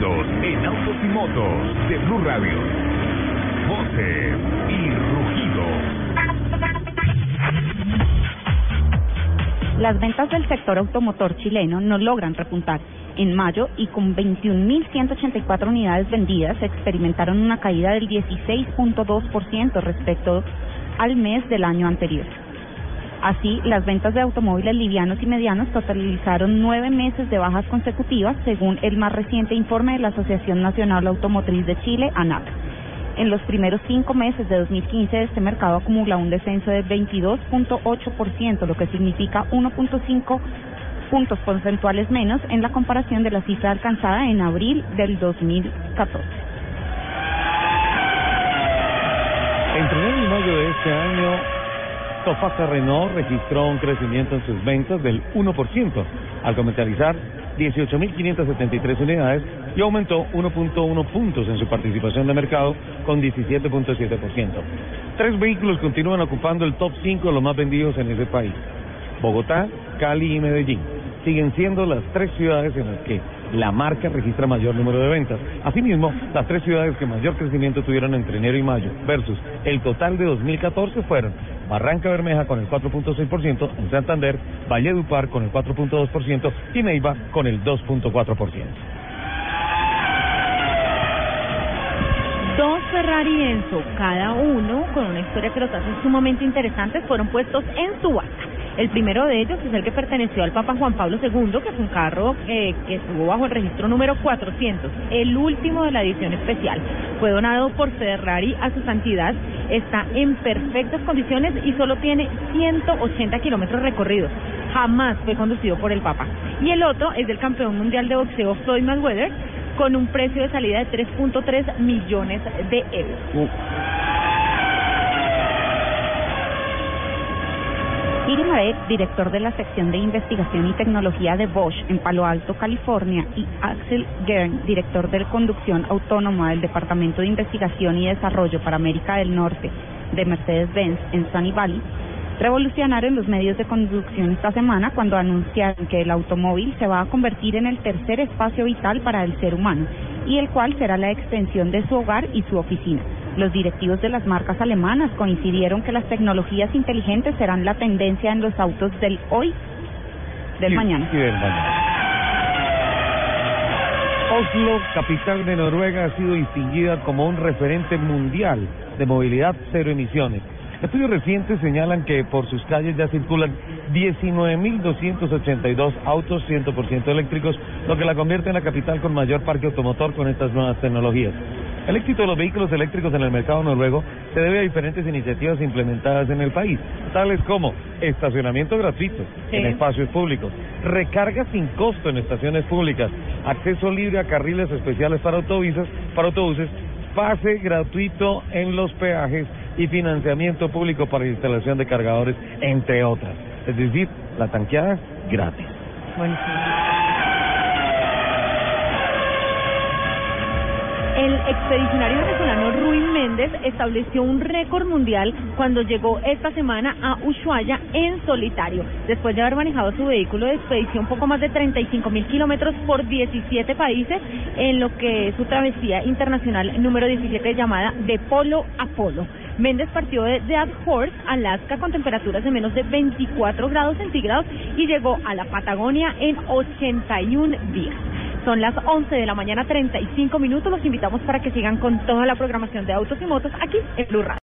en autos y motos de Blue Radio. Voces y rugidos. Las ventas del sector automotor chileno no logran repuntar. En mayo y con 21.184 unidades vendidas, experimentaron una caída del 16.2% respecto al mes del año anterior. Así, las ventas de automóviles livianos y medianos totalizaron nueve meses de bajas consecutivas, según el más reciente informe de la Asociación Nacional Automotriz de Chile, ANAC. En los primeros cinco meses de 2015, este mercado acumula un descenso de 22.8%, lo que significa 1.5 puntos porcentuales menos en la comparación de la cifra alcanzada en abril del 2014. Entre enero y mayo de este año, Tofasa Renault registró un crecimiento en sus ventas del 1%, al comercializar 18.573 unidades y aumentó 1.1 puntos en su participación de mercado con 17.7%. Tres vehículos continúan ocupando el top 5 de los más vendidos en ese país. Bogotá, Cali y Medellín siguen siendo las tres ciudades en las que la marca registra mayor número de ventas. Asimismo, las tres ciudades que mayor crecimiento tuvieron entre enero y mayo versus el total de 2014 fueron Barranca Bermeja con el 4.6%, en Santander, Valledupar con el 4.2% y Neiva con el 2.4%. Dos Ferrari Enzo, cada uno con una historia que los hace sumamente interesantes, fueron puestos en subasta. El primero de ellos es el que perteneció al Papa Juan Pablo II, que es un carro eh, que estuvo bajo el registro número 400, el último de la edición especial. Fue donado por Ferrari a su santidad, está en perfectas condiciones y solo tiene 180 kilómetros recorridos. Jamás fue conducido por el Papa. Y el otro es del campeón mundial de boxeo Floyd Mayweather, con un precio de salida de 3.3 millones de euros. Director de la sección de investigación y tecnología de Bosch en Palo Alto, California, y Axel Gern, director de conducción autónoma del Departamento de Investigación y Desarrollo para América del Norte de Mercedes-Benz en Sunny Valley, revolucionaron los medios de conducción esta semana cuando anunciaron que el automóvil se va a convertir en el tercer espacio vital para el ser humano y el cual será la extensión de su hogar y su oficina. Los directivos de las marcas alemanas coincidieron que las tecnologías inteligentes serán la tendencia en los autos del hoy, del Y- mañana. y del mañana. Oslo, capital de Noruega, ha sido distinguida como un referente mundial de movilidad cero emisiones. Estudios recientes señalan que por sus calles ya circulan 19.282 autos 100% eléctricos, lo que la convierte en la capital con mayor parque automotor con estas nuevas tecnologías. El éxito de los vehículos eléctricos en el mercado noruego se debe a diferentes iniciativas implementadas en el país, tales como estacionamiento gratuito en espacios públicos, recarga sin costo en estaciones públicas, acceso libre a carriles especiales para autobuses, para autobuses, pase gratuito en los peajes y financiamiento público para la instalación de cargadores, entre otras. Es decir, la tanqueada gratis. El expedicionario venezolano Ruin Méndez estableció un récord mundial cuando llegó esta semana a Ushuaia en solitario, después de haber manejado su vehículo de expedición poco más de 35 mil kilómetros por 17 países en lo que es su travesía internacional número 17 llamada de polo a polo. Méndez partió de Dead Horse, Alaska, con temperaturas de menos de 24 grados centígrados y llegó a la Patagonia en 81 días. Son las 11 de la mañana, 35 minutos. Los invitamos para que sigan con toda la programación de autos y motos aquí en Blue.